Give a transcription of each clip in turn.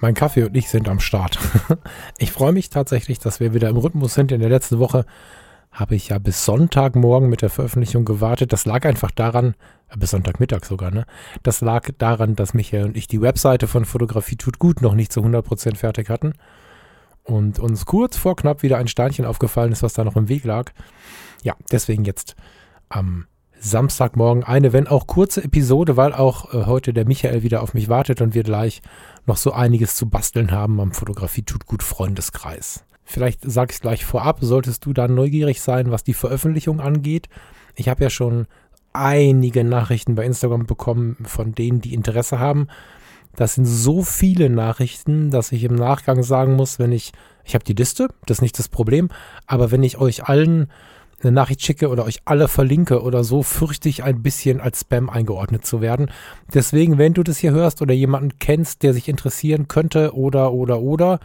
mein Kaffee und ich sind am Start. Ich freue mich tatsächlich, dass wir wieder im Rhythmus sind. In der letzten Woche habe ich ja bis Sonntagmorgen mit der Veröffentlichung gewartet. Das lag einfach daran, äh, bis Sonntagmittag sogar, ne? Das lag daran, dass Michael und ich die Webseite von Fotografie tut gut noch nicht zu 100% fertig hatten. Und uns kurz vor knapp wieder ein Steinchen aufgefallen ist, was da noch im Weg lag. Ja, deswegen jetzt am Samstagmorgen eine, wenn auch kurze Episode, weil auch äh, heute der Michael wieder auf mich wartet und wir gleich noch so einiges zu basteln haben am Fotografie tut gut Freundeskreis. Vielleicht sage ich gleich vorab, solltest du da neugierig sein, was die Veröffentlichung angeht. Ich habe ja schon einige Nachrichten bei Instagram bekommen von denen, die Interesse haben. Das sind so viele Nachrichten, dass ich im Nachgang sagen muss, wenn ich, ich habe die Liste, das ist nicht das Problem, aber wenn ich euch allen eine Nachricht schicke oder euch alle verlinke oder so, fürchte ich ein bisschen als Spam eingeordnet zu werden. Deswegen, wenn du das hier hörst oder jemanden kennst, der sich interessieren könnte oder, oder, oder,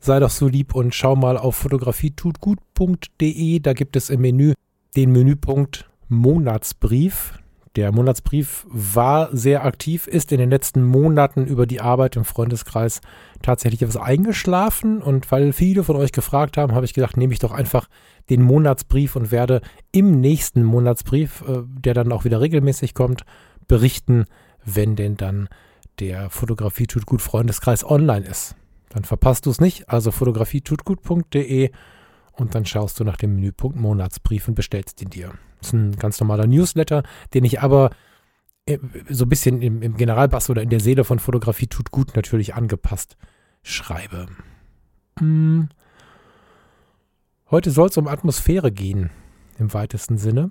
sei doch so lieb und schau mal auf fotografietutgut.de. Da gibt es im Menü den Menüpunkt Monatsbrief. Der Monatsbrief war sehr aktiv, ist in den letzten Monaten über die Arbeit im Freundeskreis tatsächlich etwas eingeschlafen. Und weil viele von euch gefragt haben, habe ich gedacht, nehme ich doch einfach den Monatsbrief und werde im nächsten Monatsbrief, äh, der dann auch wieder regelmäßig kommt, berichten, wenn denn dann der Fotografie tut gut Freundeskreis online ist. Dann verpasst du es nicht. Also fotografietutgut.de und dann schaust du nach dem Menüpunkt Monatsbrief und bestellst ihn dir. Das ist ein ganz normaler Newsletter, den ich aber äh, so ein bisschen im, im Generalbass oder in der Seele von Fotografie tut gut natürlich angepasst schreibe. Hm. Heute soll es um Atmosphäre gehen, im weitesten Sinne.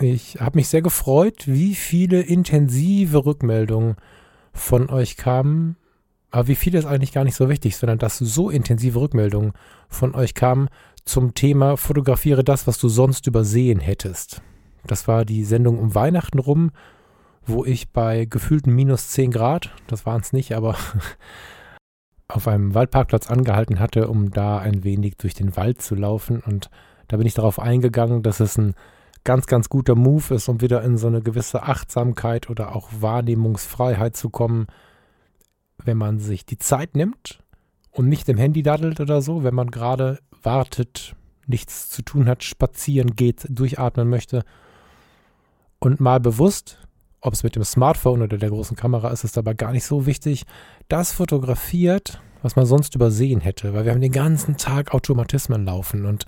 Ich habe mich sehr gefreut, wie viele intensive Rückmeldungen von euch kamen. Aber wie viele ist eigentlich gar nicht so wichtig, sondern dass so intensive Rückmeldungen von euch kamen zum Thema Fotografiere das, was du sonst übersehen hättest. Das war die Sendung um Weihnachten rum, wo ich bei gefühlten minus 10 Grad, das waren es nicht, aber auf einem Waldparkplatz angehalten hatte, um da ein wenig durch den Wald zu laufen. Und da bin ich darauf eingegangen, dass es ein ganz, ganz guter Move ist, um wieder in so eine gewisse Achtsamkeit oder auch Wahrnehmungsfreiheit zu kommen, wenn man sich die Zeit nimmt und nicht im Handy daddelt oder so, wenn man gerade wartet, nichts zu tun hat, spazieren geht, durchatmen möchte und mal bewusst, ob es mit dem Smartphone oder der großen Kamera ist, ist dabei gar nicht so wichtig, das fotografiert, was man sonst übersehen hätte, weil wir haben den ganzen Tag Automatismen laufen. Und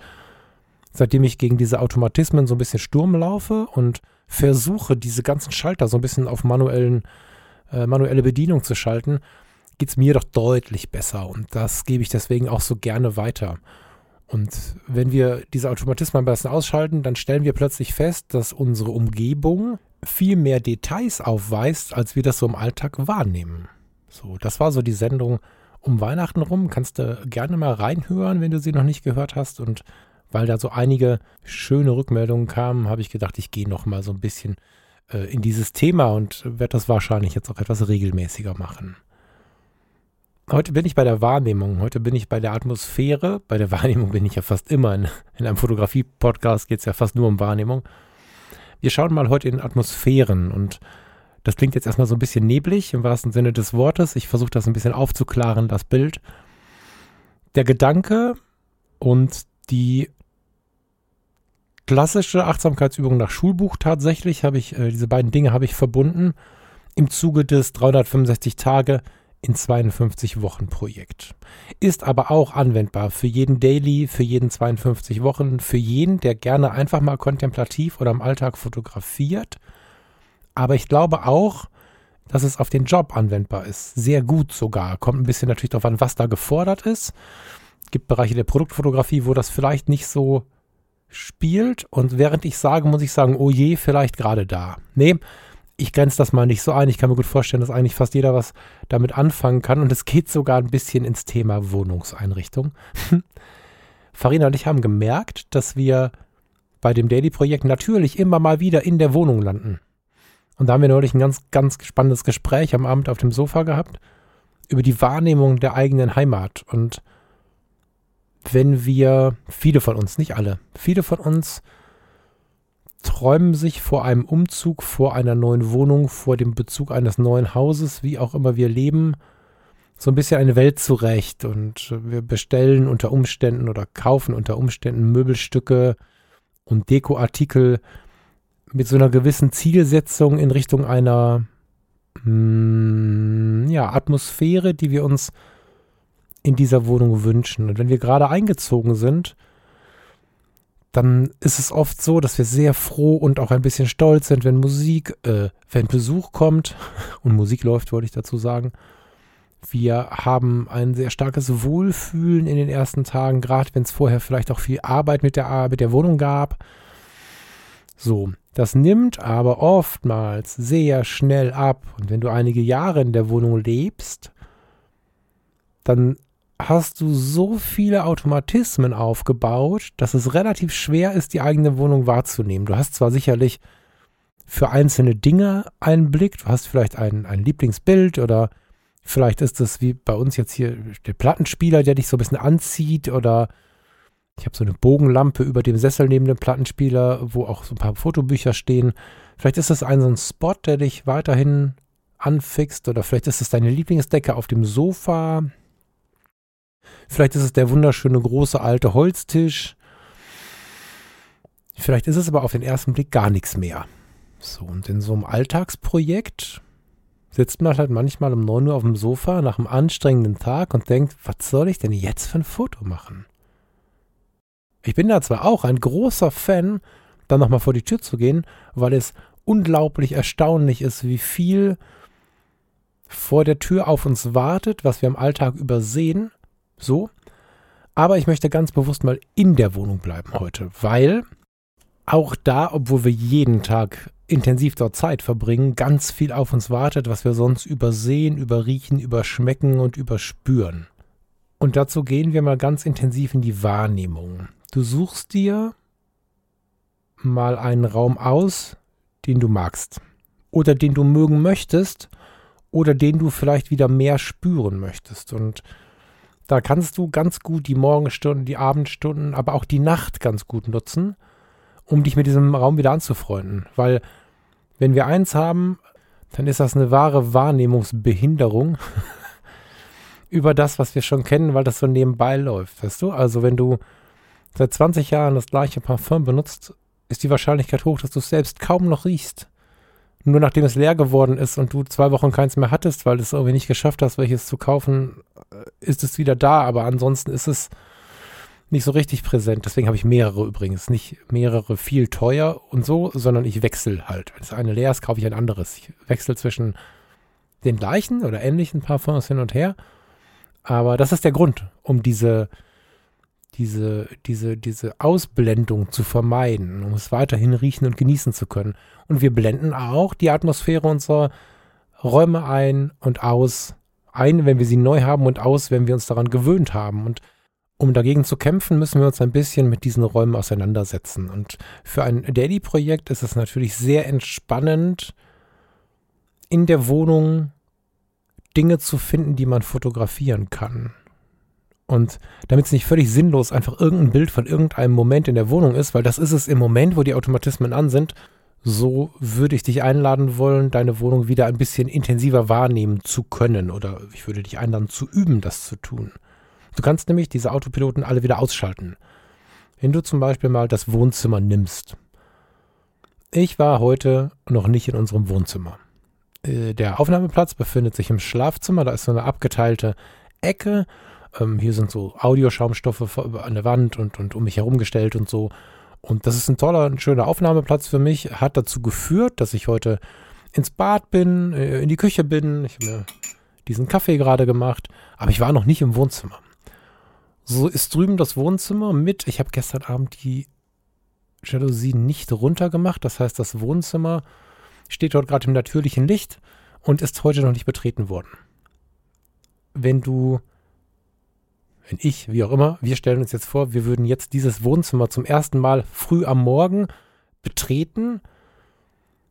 seitdem ich gegen diese Automatismen so ein bisschen Sturm laufe und versuche, diese ganzen Schalter so ein bisschen auf manuellen, äh, manuelle Bedienung zu schalten, geht es mir doch deutlich besser. Und das gebe ich deswegen auch so gerne weiter. Und wenn wir diese Automatismen am besten ausschalten, dann stellen wir plötzlich fest, dass unsere Umgebung viel mehr Details aufweist, als wir das so im Alltag wahrnehmen. So, das war so die Sendung um Weihnachten rum. Kannst du gerne mal reinhören, wenn du sie noch nicht gehört hast. Und weil da so einige schöne Rückmeldungen kamen, habe ich gedacht, ich gehe noch mal so ein bisschen äh, in dieses Thema und werde das wahrscheinlich jetzt auch etwas regelmäßiger machen. Heute bin ich bei der Wahrnehmung, heute bin ich bei der Atmosphäre. Bei der Wahrnehmung bin ich ja fast immer. In, in einem Fotografie-Podcast geht es ja fast nur um Wahrnehmung. Wir schauen mal heute in Atmosphären und das klingt jetzt erstmal so ein bisschen neblig im wahrsten Sinne des Wortes. Ich versuche das ein bisschen aufzuklaren, das Bild. Der Gedanke und die klassische Achtsamkeitsübung nach Schulbuch tatsächlich habe ich, äh, diese beiden Dinge habe ich verbunden im Zuge des 365 Tage in 52 Wochen Projekt. Ist aber auch anwendbar für jeden Daily, für jeden 52 Wochen, für jeden, der gerne einfach mal kontemplativ oder im Alltag fotografiert. Aber ich glaube auch, dass es auf den Job anwendbar ist. Sehr gut sogar. Kommt ein bisschen natürlich darauf an, was da gefordert ist. Gibt Bereiche der Produktfotografie, wo das vielleicht nicht so spielt. Und während ich sage, muss ich sagen, oh je, vielleicht gerade da. Nee, ich grenze das mal nicht so ein. Ich kann mir gut vorstellen, dass eigentlich fast jeder was damit anfangen kann. Und es geht sogar ein bisschen ins Thema Wohnungseinrichtung. Farina und ich haben gemerkt, dass wir bei dem Daily-Projekt natürlich immer mal wieder in der Wohnung landen. Und da haben wir neulich ein ganz, ganz spannendes Gespräch am Abend auf dem Sofa gehabt über die Wahrnehmung der eigenen Heimat. Und wenn wir, viele von uns, nicht alle, viele von uns träumen sich vor einem Umzug, vor einer neuen Wohnung, vor dem Bezug eines neuen Hauses, wie auch immer wir leben, so ein bisschen eine Welt zurecht und wir bestellen unter Umständen oder kaufen unter Umständen Möbelstücke und Dekoartikel mit so einer gewissen Zielsetzung in Richtung einer mh, hm, ja, Atmosphäre, die wir uns in dieser Wohnung wünschen. Und wenn wir gerade eingezogen sind, dann ist es oft so, dass wir sehr froh und auch ein bisschen stolz sind, wenn Musik, äh, wenn Besuch kommt und Musik läuft, wollte ich dazu sagen. Wir haben ein sehr starkes Wohlfühlen in den ersten Tagen, gerade wenn es vorher vielleicht auch viel Arbeit mit der, mit der Wohnung gab. So, das nimmt aber oftmals sehr schnell ab. Und wenn du einige Jahre in der Wohnung lebst, dann hast du so viele Automatismen aufgebaut, dass es relativ schwer ist, die eigene Wohnung wahrzunehmen. Du hast zwar sicherlich für einzelne Dinge einen Blick, du hast vielleicht ein, ein Lieblingsbild oder vielleicht ist es wie bei uns jetzt hier der Plattenspieler, der dich so ein bisschen anzieht oder ich habe so eine Bogenlampe über dem Sessel neben dem Plattenspieler, wo auch so ein paar Fotobücher stehen. Vielleicht ist es ein so ein Spot, der dich weiterhin anfixt oder vielleicht ist es deine Lieblingsdecke auf dem Sofa, Vielleicht ist es der wunderschöne große alte Holztisch. Vielleicht ist es aber auf den ersten Blick gar nichts mehr. So, und in so einem Alltagsprojekt sitzt man halt manchmal um 9 Uhr auf dem Sofa nach einem anstrengenden Tag und denkt, was soll ich denn jetzt für ein Foto machen? Ich bin da zwar auch ein großer Fan, dann nochmal vor die Tür zu gehen, weil es unglaublich erstaunlich ist, wie viel vor der Tür auf uns wartet, was wir im Alltag übersehen so. Aber ich möchte ganz bewusst mal in der Wohnung bleiben heute, weil auch da, obwohl wir jeden Tag intensiv dort Zeit verbringen, ganz viel auf uns wartet, was wir sonst übersehen, überriechen, überschmecken und überspüren. Und dazu gehen wir mal ganz intensiv in die Wahrnehmung. Du suchst dir mal einen Raum aus, den du magst. Oder den du mögen möchtest. Oder den du vielleicht wieder mehr spüren möchtest. Und da kannst du ganz gut die Morgenstunden, die Abendstunden, aber auch die Nacht ganz gut nutzen, um dich mit diesem Raum wieder anzufreunden. Weil, wenn wir eins haben, dann ist das eine wahre Wahrnehmungsbehinderung über das, was wir schon kennen, weil das so nebenbei läuft. Weißt du? Also, wenn du seit 20 Jahren das gleiche Parfum benutzt, ist die Wahrscheinlichkeit hoch, dass du es selbst kaum noch riechst nur nachdem es leer geworden ist und du zwei Wochen keins mehr hattest, weil du es irgendwie nicht geschafft hast, welches zu kaufen, äh, ist es wieder da. Aber ansonsten ist es nicht so richtig präsent. Deswegen habe ich mehrere übrigens. Nicht mehrere viel teuer und so, sondern ich wechsle halt. Wenn das eine leer ist, kaufe ich ein anderes. Ich wechsle zwischen den gleichen oder ähnlichen Parfums hin und her. Aber das ist der Grund, um diese diese, diese, diese Ausblendung zu vermeiden, um es weiterhin riechen und genießen zu können. Und wir blenden auch die Atmosphäre unserer Räume ein und aus. Ein, wenn wir sie neu haben und aus, wenn wir uns daran gewöhnt haben. Und um dagegen zu kämpfen, müssen wir uns ein bisschen mit diesen Räumen auseinandersetzen. Und für ein Daily-Projekt ist es natürlich sehr entspannend, in der Wohnung Dinge zu finden, die man fotografieren kann. Und damit es nicht völlig sinnlos einfach irgendein Bild von irgendeinem Moment in der Wohnung ist, weil das ist es im Moment, wo die Automatismen an sind, so würde ich dich einladen wollen, deine Wohnung wieder ein bisschen intensiver wahrnehmen zu können. Oder ich würde dich einladen zu üben, das zu tun. Du kannst nämlich diese Autopiloten alle wieder ausschalten. Wenn du zum Beispiel mal das Wohnzimmer nimmst. Ich war heute noch nicht in unserem Wohnzimmer. Äh, der Aufnahmeplatz befindet sich im Schlafzimmer. Da ist so eine abgeteilte Ecke ähm, hier sind so Audioschaumstoffe an der Wand und, und um mich herum gestellt und so. Und das ist ein toller, ein schöner Aufnahmeplatz für mich. Hat dazu geführt, dass ich heute ins Bad bin, äh, in die Küche bin. Ich habe mir diesen Kaffee gerade gemacht, aber ich war noch nicht im Wohnzimmer. So ist drüben das Wohnzimmer mit. Ich habe gestern Abend die Jalousien nicht runtergemacht. Das heißt, das Wohnzimmer steht dort gerade im natürlichen Licht und ist heute noch nicht betreten worden. Wenn du, wenn ich, wie auch immer, wir stellen uns jetzt vor, wir würden jetzt dieses Wohnzimmer zum ersten Mal früh am Morgen betreten.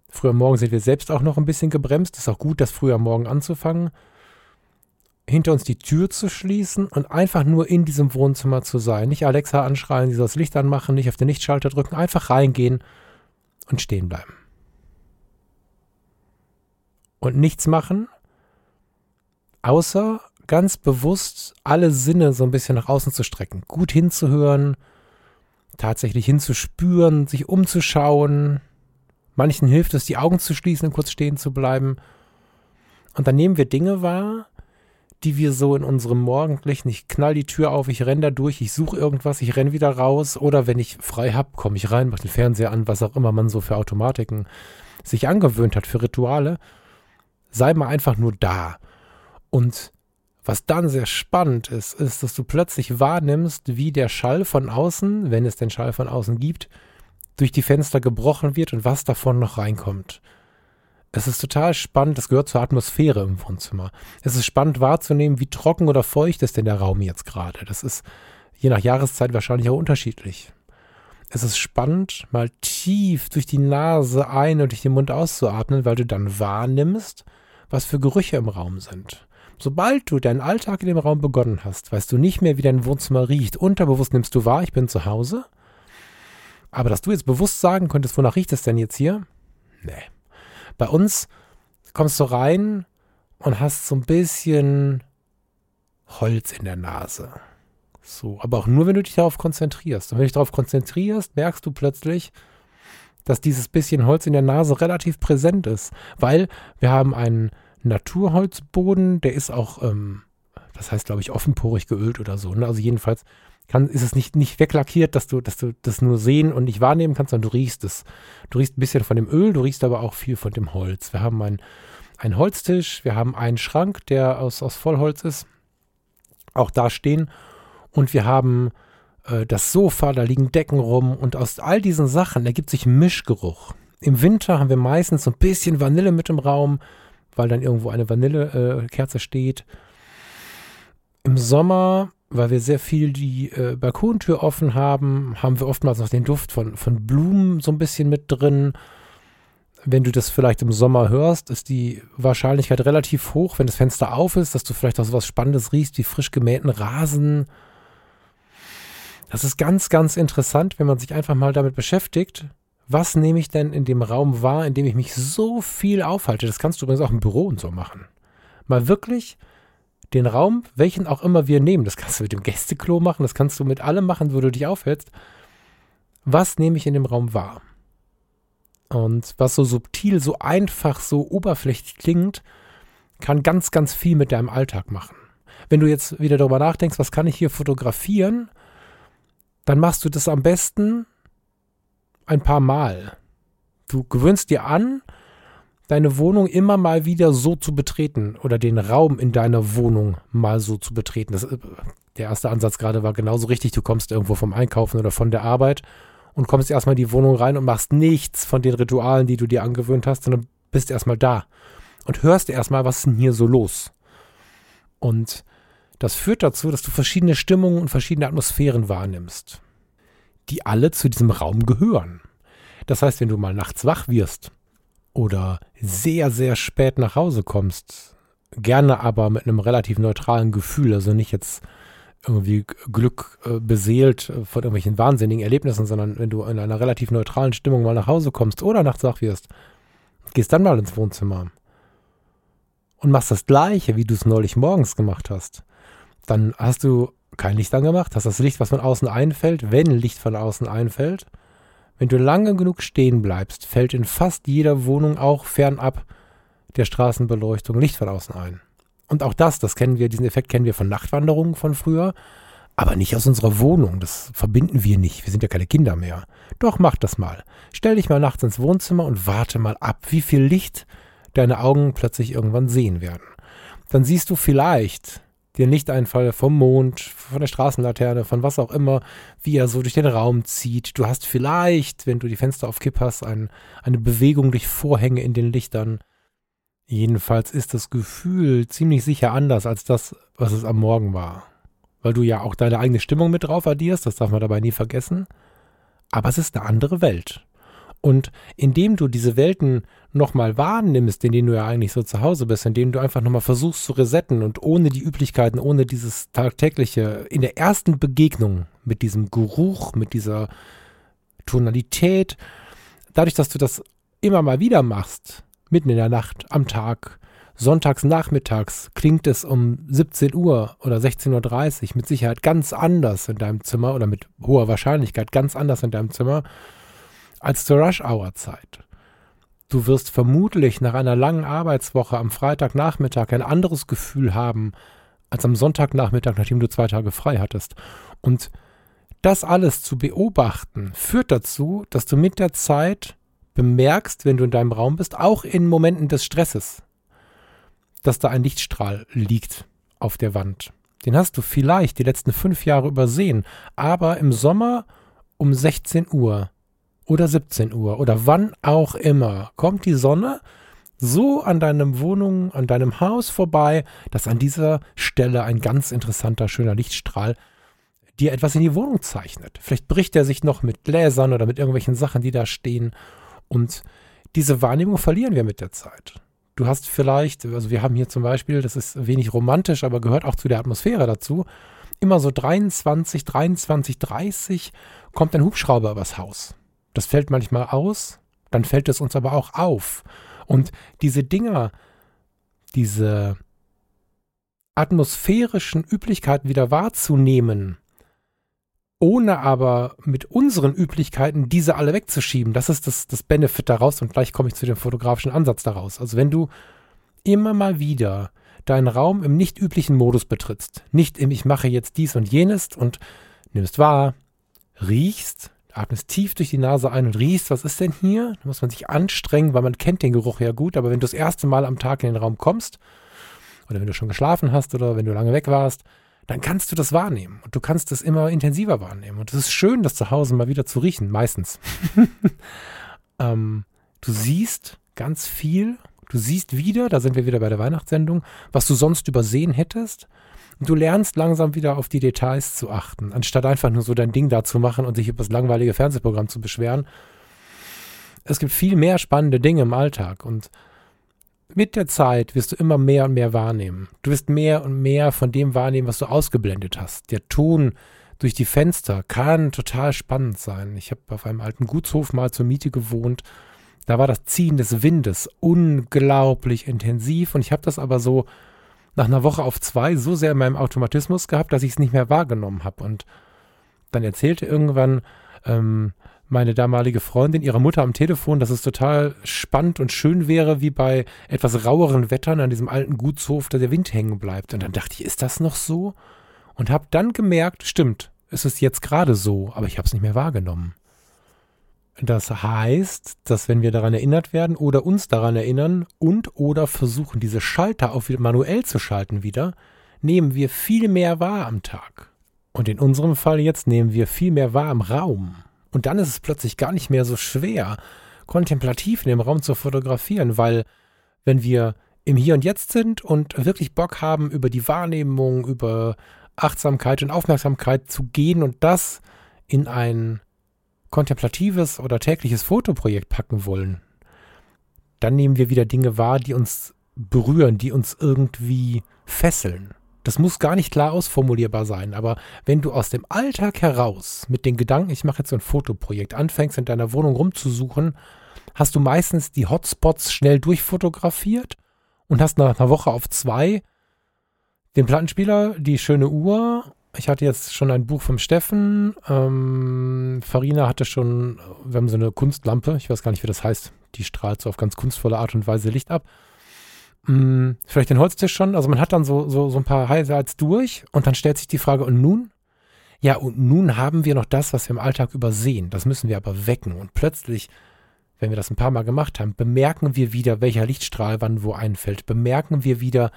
Früh am Morgen sind wir selbst auch noch ein bisschen gebremst. Ist auch gut, das früh am Morgen anzufangen. Hinter uns die Tür zu schließen und einfach nur in diesem Wohnzimmer zu sein. Nicht Alexa anschreien, sie soll das Licht anmachen, nicht auf den Lichtschalter drücken, einfach reingehen und stehen bleiben und nichts machen, außer ganz bewusst alle Sinne so ein bisschen nach außen zu strecken, gut hinzuhören, tatsächlich hinzuspüren, sich umzuschauen. Manchen hilft es, die Augen zu schließen und kurz stehen zu bleiben. Und dann nehmen wir Dinge wahr, die wir so in unserem morgendlichen, ich knall die Tür auf, ich renne da durch, ich suche irgendwas, ich renne wieder raus oder wenn ich frei hab, komme ich rein, mache den Fernseher an, was auch immer man so für Automatiken sich angewöhnt hat, für Rituale sei mal einfach nur da. Und was dann sehr spannend ist, ist, dass du plötzlich wahrnimmst, wie der Schall von außen, wenn es den Schall von außen gibt, durch die Fenster gebrochen wird und was davon noch reinkommt. Es ist total spannend, das gehört zur Atmosphäre im Wohnzimmer. Es ist spannend wahrzunehmen, wie trocken oder feucht ist denn der Raum jetzt gerade. Das ist je nach Jahreszeit wahrscheinlich auch unterschiedlich. Es ist spannend, mal tief durch die Nase ein und durch den Mund auszuatmen, weil du dann wahrnimmst, was für Gerüche im Raum sind. Sobald du deinen Alltag in dem Raum begonnen hast, weißt du nicht mehr, wie dein Wohnzimmer riecht. Unterbewusst nimmst du wahr, ich bin zu Hause. Aber dass du jetzt bewusst sagen könntest, wonach riecht es denn jetzt hier? Nee. Bei uns kommst du rein und hast so ein bisschen Holz in der Nase. So, aber auch nur, wenn du dich darauf konzentrierst. Und wenn du dich darauf konzentrierst, merkst du plötzlich, dass dieses bisschen Holz in der Nase relativ präsent ist, weil wir haben einen Naturholzboden, der ist auch, ähm, das heißt, glaube ich, offenporig geölt oder so. Ne? Also jedenfalls kann, ist es nicht, nicht weglackiert, dass du, dass du das nur sehen und nicht wahrnehmen kannst, sondern du riechst es. Du riechst ein bisschen von dem Öl, du riechst aber auch viel von dem Holz. Wir haben einen, einen Holztisch, wir haben einen Schrank, der aus, aus Vollholz ist, auch da stehen. Und wir haben äh, das Sofa, da liegen Decken rum und aus all diesen Sachen ergibt sich Mischgeruch. Im Winter haben wir meistens so ein bisschen Vanille mit im Raum, weil dann irgendwo eine Vanillekerze äh, steht. Im Sommer, weil wir sehr viel die äh, Balkontür offen haben, haben wir oftmals noch den Duft von, von Blumen so ein bisschen mit drin. Wenn du das vielleicht im Sommer hörst, ist die Wahrscheinlichkeit relativ hoch, wenn das Fenster auf ist, dass du vielleicht auch so was Spannendes riechst, wie frisch gemähten Rasen das ist ganz, ganz interessant, wenn man sich einfach mal damit beschäftigt. Was nehme ich denn in dem Raum wahr, in dem ich mich so viel aufhalte? Das kannst du übrigens auch im Büro und so machen. Mal wirklich den Raum, welchen auch immer wir nehmen, das kannst du mit dem Gästeklo machen, das kannst du mit allem machen, wo du dich aufhältst. Was nehme ich in dem Raum wahr? Und was so subtil, so einfach, so oberflächlich klingt, kann ganz, ganz viel mit deinem Alltag machen. Wenn du jetzt wieder darüber nachdenkst, was kann ich hier fotografieren, dann machst du das am besten ein paar Mal. Du gewöhnst dir an, deine Wohnung immer mal wieder so zu betreten oder den Raum in deiner Wohnung mal so zu betreten. Das, der erste Ansatz gerade war genauso richtig. Du kommst irgendwo vom Einkaufen oder von der Arbeit und kommst erstmal in die Wohnung rein und machst nichts von den Ritualen, die du dir angewöhnt hast, sondern bist erstmal da und hörst erstmal, was ist denn hier so los. Und das führt dazu, dass du verschiedene Stimmungen und verschiedene Atmosphären wahrnimmst, die alle zu diesem Raum gehören. Das heißt, wenn du mal nachts wach wirst oder sehr, sehr spät nach Hause kommst, gerne aber mit einem relativ neutralen Gefühl, also nicht jetzt irgendwie Glück äh, beseelt von irgendwelchen wahnsinnigen Erlebnissen, sondern wenn du in einer relativ neutralen Stimmung mal nach Hause kommst oder nachts wach wirst, gehst dann mal ins Wohnzimmer und machst das gleiche, wie du es neulich morgens gemacht hast dann hast du kein Licht angemacht, hast das Licht, was von außen einfällt, wenn Licht von außen einfällt. Wenn du lange genug stehen bleibst, fällt in fast jeder Wohnung auch fernab der Straßenbeleuchtung Licht von außen ein. Und auch das, das kennen wir, diesen Effekt kennen wir von Nachtwanderungen von früher, aber nicht aus unserer Wohnung. Das verbinden wir nicht. Wir sind ja keine Kinder mehr. Doch mach das mal. Stell dich mal nachts ins Wohnzimmer und warte mal ab, wie viel Licht deine Augen plötzlich irgendwann sehen werden. Dann siehst du vielleicht den Lichteinfall vom Mond, von der Straßenlaterne, von was auch immer, wie er so durch den Raum zieht. Du hast vielleicht, wenn du die Fenster auf Kipp hast, ein, eine Bewegung durch Vorhänge in den Lichtern. Jedenfalls ist das Gefühl ziemlich sicher anders als das, was es am Morgen war. Weil du ja auch deine eigene Stimmung mit drauf addierst, das darf man dabei nie vergessen. Aber es ist eine andere Welt. Und indem du diese Welten nochmal wahrnimmst, in denen du ja eigentlich so zu Hause bist, indem du einfach nochmal versuchst zu resetten und ohne die Üblichkeiten, ohne dieses tagtägliche, in der ersten Begegnung mit diesem Geruch, mit dieser Tonalität, dadurch, dass du das immer mal wieder machst, mitten in der Nacht, am Tag, sonntags nachmittags, klingt es um 17 Uhr oder 16.30 Uhr mit Sicherheit ganz anders in deinem Zimmer oder mit hoher Wahrscheinlichkeit ganz anders in deinem Zimmer als zur Rush-Hour-Zeit. Du wirst vermutlich nach einer langen Arbeitswoche am Freitagnachmittag ein anderes Gefühl haben als am Sonntagnachmittag, nachdem du zwei Tage frei hattest. Und das alles zu beobachten, führt dazu, dass du mit der Zeit bemerkst, wenn du in deinem Raum bist, auch in Momenten des Stresses, dass da ein Lichtstrahl liegt auf der Wand. Den hast du vielleicht die letzten fünf Jahre übersehen, aber im Sommer um 16 Uhr oder 17 Uhr oder wann auch immer kommt die Sonne so an deinem Wohnung, an deinem Haus vorbei, dass an dieser Stelle ein ganz interessanter, schöner Lichtstrahl dir etwas in die Wohnung zeichnet. Vielleicht bricht er sich noch mit Gläsern oder mit irgendwelchen Sachen, die da stehen. Und diese Wahrnehmung verlieren wir mit der Zeit. Du hast vielleicht, also wir haben hier zum Beispiel, das ist wenig romantisch, aber gehört auch zu der Atmosphäre dazu, immer so 23, 23, 30 kommt ein Hubschrauber übers Haus. Das fällt manchmal aus, dann fällt es uns aber auch auf. Und diese Dinger, diese atmosphärischen Üblichkeiten wieder wahrzunehmen, ohne aber mit unseren Üblichkeiten diese alle wegzuschieben, das ist das, das Benefit daraus und gleich komme ich zu dem fotografischen Ansatz daraus. Also wenn du immer mal wieder deinen Raum im nicht üblichen Modus betrittst, nicht im Ich mache jetzt dies und jenes und nimmst wahr, riechst, atmest tief durch die Nase ein und riechst, was ist denn hier? Da muss man sich anstrengen, weil man kennt den Geruch ja gut, aber wenn du das erste Mal am Tag in den Raum kommst, oder wenn du schon geschlafen hast oder wenn du lange weg warst, dann kannst du das wahrnehmen und du kannst es immer intensiver wahrnehmen. Und es ist schön, das zu Hause mal wieder zu riechen, meistens. ähm, du siehst ganz viel, du siehst wieder, da sind wir wieder bei der Weihnachtssendung, was du sonst übersehen hättest du lernst langsam wieder auf die Details zu achten, anstatt einfach nur so dein Ding da zu machen und sich über das langweilige Fernsehprogramm zu beschweren. Es gibt viel mehr spannende Dinge im Alltag und mit der Zeit wirst du immer mehr und mehr wahrnehmen. Du wirst mehr und mehr von dem wahrnehmen, was du ausgeblendet hast. Der Ton durch die Fenster kann total spannend sein. Ich habe auf einem alten Gutshof mal zur Miete gewohnt. Da war das Ziehen des Windes unglaublich intensiv und ich habe das aber so nach einer Woche auf zwei so sehr in meinem Automatismus gehabt, dass ich es nicht mehr wahrgenommen habe. Und dann erzählte irgendwann ähm, meine damalige Freundin ihrer Mutter am Telefon, dass es total spannend und schön wäre, wie bei etwas raueren Wettern an diesem alten Gutshof, da der Wind hängen bleibt. Und dann dachte ich, ist das noch so? Und habe dann gemerkt, stimmt, es ist jetzt gerade so, aber ich habe es nicht mehr wahrgenommen. Das heißt, dass wenn wir daran erinnert werden oder uns daran erinnern und oder versuchen, diese Schalter wieder manuell zu schalten wieder, nehmen wir viel mehr wahr am Tag. Und in unserem Fall jetzt nehmen wir viel mehr wahr im Raum. Und dann ist es plötzlich gar nicht mehr so schwer, kontemplativ in dem Raum zu fotografieren, weil wenn wir im Hier und Jetzt sind und wirklich Bock haben, über die Wahrnehmung, über Achtsamkeit und Aufmerksamkeit zu gehen und das in ein kontemplatives oder tägliches Fotoprojekt packen wollen, dann nehmen wir wieder Dinge wahr, die uns berühren, die uns irgendwie fesseln. Das muss gar nicht klar ausformulierbar sein, aber wenn du aus dem Alltag heraus mit den Gedanken, ich mache jetzt so ein Fotoprojekt, anfängst in deiner Wohnung rumzusuchen, hast du meistens die Hotspots schnell durchfotografiert und hast nach einer Woche auf zwei den Plattenspieler, die schöne Uhr ich hatte jetzt schon ein Buch vom Steffen. Ähm, Farina hatte schon, wir haben so eine Kunstlampe, ich weiß gar nicht, wie das heißt. Die strahlt so auf ganz kunstvolle Art und Weise Licht ab. Hm, vielleicht den Holztisch schon. Also man hat dann so, so, so ein paar Highlights durch und dann stellt sich die Frage, und nun? Ja, und nun haben wir noch das, was wir im Alltag übersehen. Das müssen wir aber wecken. Und plötzlich wenn wir das ein paar Mal gemacht haben, bemerken wir wieder, welcher Lichtstrahl wann wo einfällt, bemerken wir wieder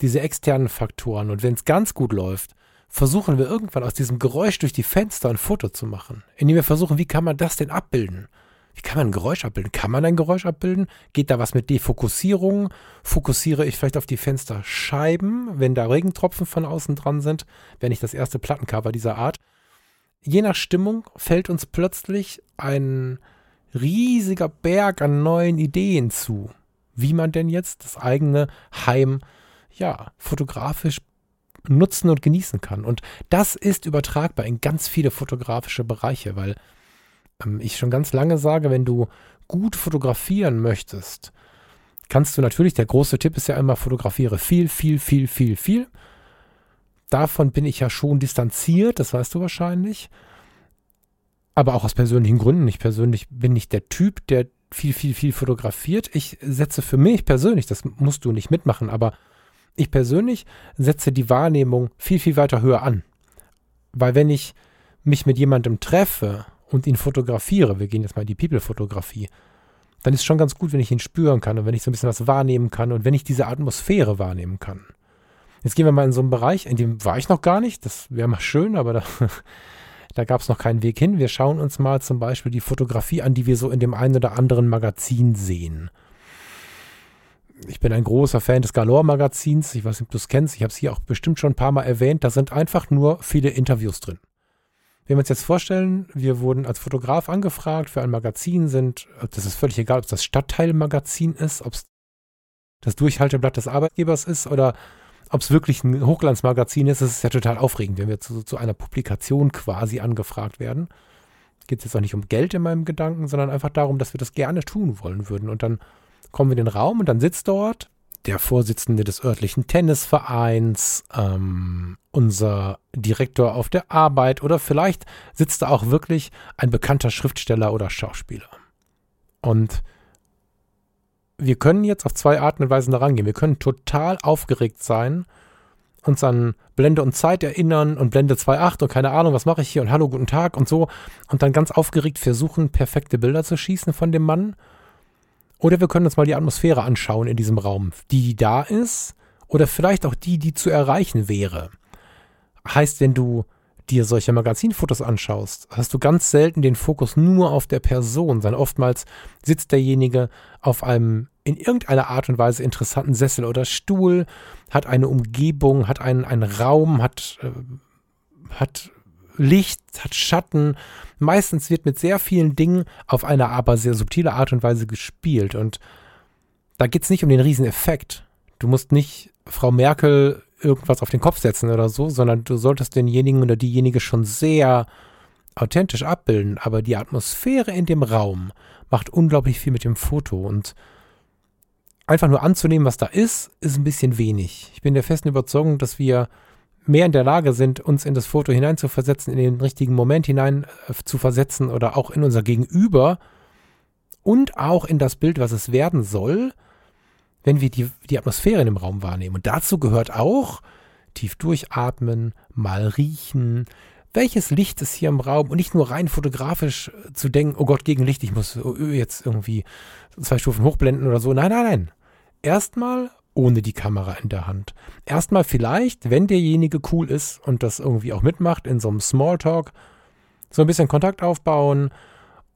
diese externen Faktoren. Und wenn es ganz gut läuft, versuchen wir irgendwann aus diesem Geräusch durch die Fenster ein Foto zu machen, indem wir versuchen, wie kann man das denn abbilden? Wie kann man ein Geräusch abbilden? Kann man ein Geräusch abbilden? Geht da was mit Defokussierung? Fokussiere ich vielleicht auf die Fensterscheiben, wenn da Regentropfen von außen dran sind? Wäre nicht das erste Plattencover dieser Art. Je nach Stimmung fällt uns plötzlich ein riesiger Berg an neuen Ideen zu, wie man denn jetzt das eigene Heim ja fotografisch nutzen und genießen kann. Und das ist übertragbar in ganz viele fotografische Bereiche, weil ähm, ich schon ganz lange sage, wenn du gut fotografieren möchtest, kannst du natürlich, der große Tipp ist ja immer, fotografiere viel, viel, viel, viel, viel. Davon bin ich ja schon distanziert, das weißt du wahrscheinlich. Aber auch aus persönlichen Gründen. Ich persönlich bin nicht der Typ, der viel, viel, viel fotografiert. Ich setze für mich persönlich, das musst du nicht mitmachen, aber ich persönlich setze die Wahrnehmung viel, viel weiter höher an. Weil wenn ich mich mit jemandem treffe und ihn fotografiere, wir gehen jetzt mal in die People-Fotografie, dann ist schon ganz gut, wenn ich ihn spüren kann und wenn ich so ein bisschen was wahrnehmen kann und wenn ich diese Atmosphäre wahrnehmen kann. Jetzt gehen wir mal in so einen Bereich, in dem war ich noch gar nicht, das wäre mal schön, aber da, da gab es noch keinen Weg hin. Wir schauen uns mal zum Beispiel die Fotografie an, die wir so in dem einen oder anderen Magazin sehen. Ich bin ein großer Fan des Galore-Magazins. Ich weiß nicht, ob du es kennst. Ich habe es hier auch bestimmt schon ein paar Mal erwähnt. Da sind einfach nur viele Interviews drin. Wenn wir uns jetzt vorstellen, wir wurden als Fotograf angefragt für ein Magazin, sind, das ist völlig egal, ob es das Stadtteilmagazin ist, ob es das Durchhalteblatt des Arbeitgebers ist oder ob es wirklich ein Hochglanzmagazin ist, das ist ja total aufregend, wenn wir zu, zu einer Publikation quasi angefragt werden. Geht es jetzt auch nicht um Geld in meinem Gedanken, sondern einfach darum, dass wir das gerne tun wollen würden. Und dann kommen wir in den Raum und dann sitzt dort der Vorsitzende des örtlichen Tennisvereins, ähm, unser Direktor auf der Arbeit oder vielleicht sitzt da auch wirklich ein bekannter Schriftsteller oder Schauspieler. Und wir können jetzt auf zwei Arten und Weisen da rangehen. Wir können total aufgeregt sein, uns an Blende und Zeit erinnern und Blende 2.8 und keine Ahnung, was mache ich hier und hallo, guten Tag und so und dann ganz aufgeregt versuchen, perfekte Bilder zu schießen von dem Mann oder wir können uns mal die Atmosphäre anschauen in diesem Raum, die da ist oder vielleicht auch die, die zu erreichen wäre. Heißt, wenn du dir solche Magazinfotos anschaust, hast du ganz selten den Fokus nur auf der Person, sondern oftmals sitzt derjenige auf einem in irgendeiner Art und Weise interessanten Sessel oder Stuhl, hat eine Umgebung, hat einen, einen Raum, hat, äh, hat Licht, hat Schatten. Meistens wird mit sehr vielen Dingen auf eine aber sehr subtile Art und Weise gespielt. Und da geht es nicht um den Rieseneffekt. Du musst nicht Frau Merkel irgendwas auf den Kopf setzen oder so, sondern du solltest denjenigen oder diejenige schon sehr authentisch abbilden. Aber die Atmosphäre in dem Raum macht unglaublich viel mit dem Foto. Und einfach nur anzunehmen, was da ist, ist ein bisschen wenig. Ich bin der festen Überzeugung, dass wir mehr in der Lage sind, uns in das Foto hineinzuversetzen, in den richtigen Moment hinein äh, zu versetzen oder auch in unser Gegenüber und auch in das Bild, was es werden soll, wenn wir die, die Atmosphäre in dem Raum wahrnehmen. Und dazu gehört auch tief durchatmen, mal riechen, welches Licht ist hier im Raum und nicht nur rein fotografisch zu denken, oh Gott, gegen Licht, ich muss jetzt irgendwie zwei Stufen hochblenden oder so. Nein, nein, nein. Erstmal ohne die Kamera in der Hand. Erstmal vielleicht, wenn derjenige cool ist und das irgendwie auch mitmacht, in so einem Smalltalk, so ein bisschen Kontakt aufbauen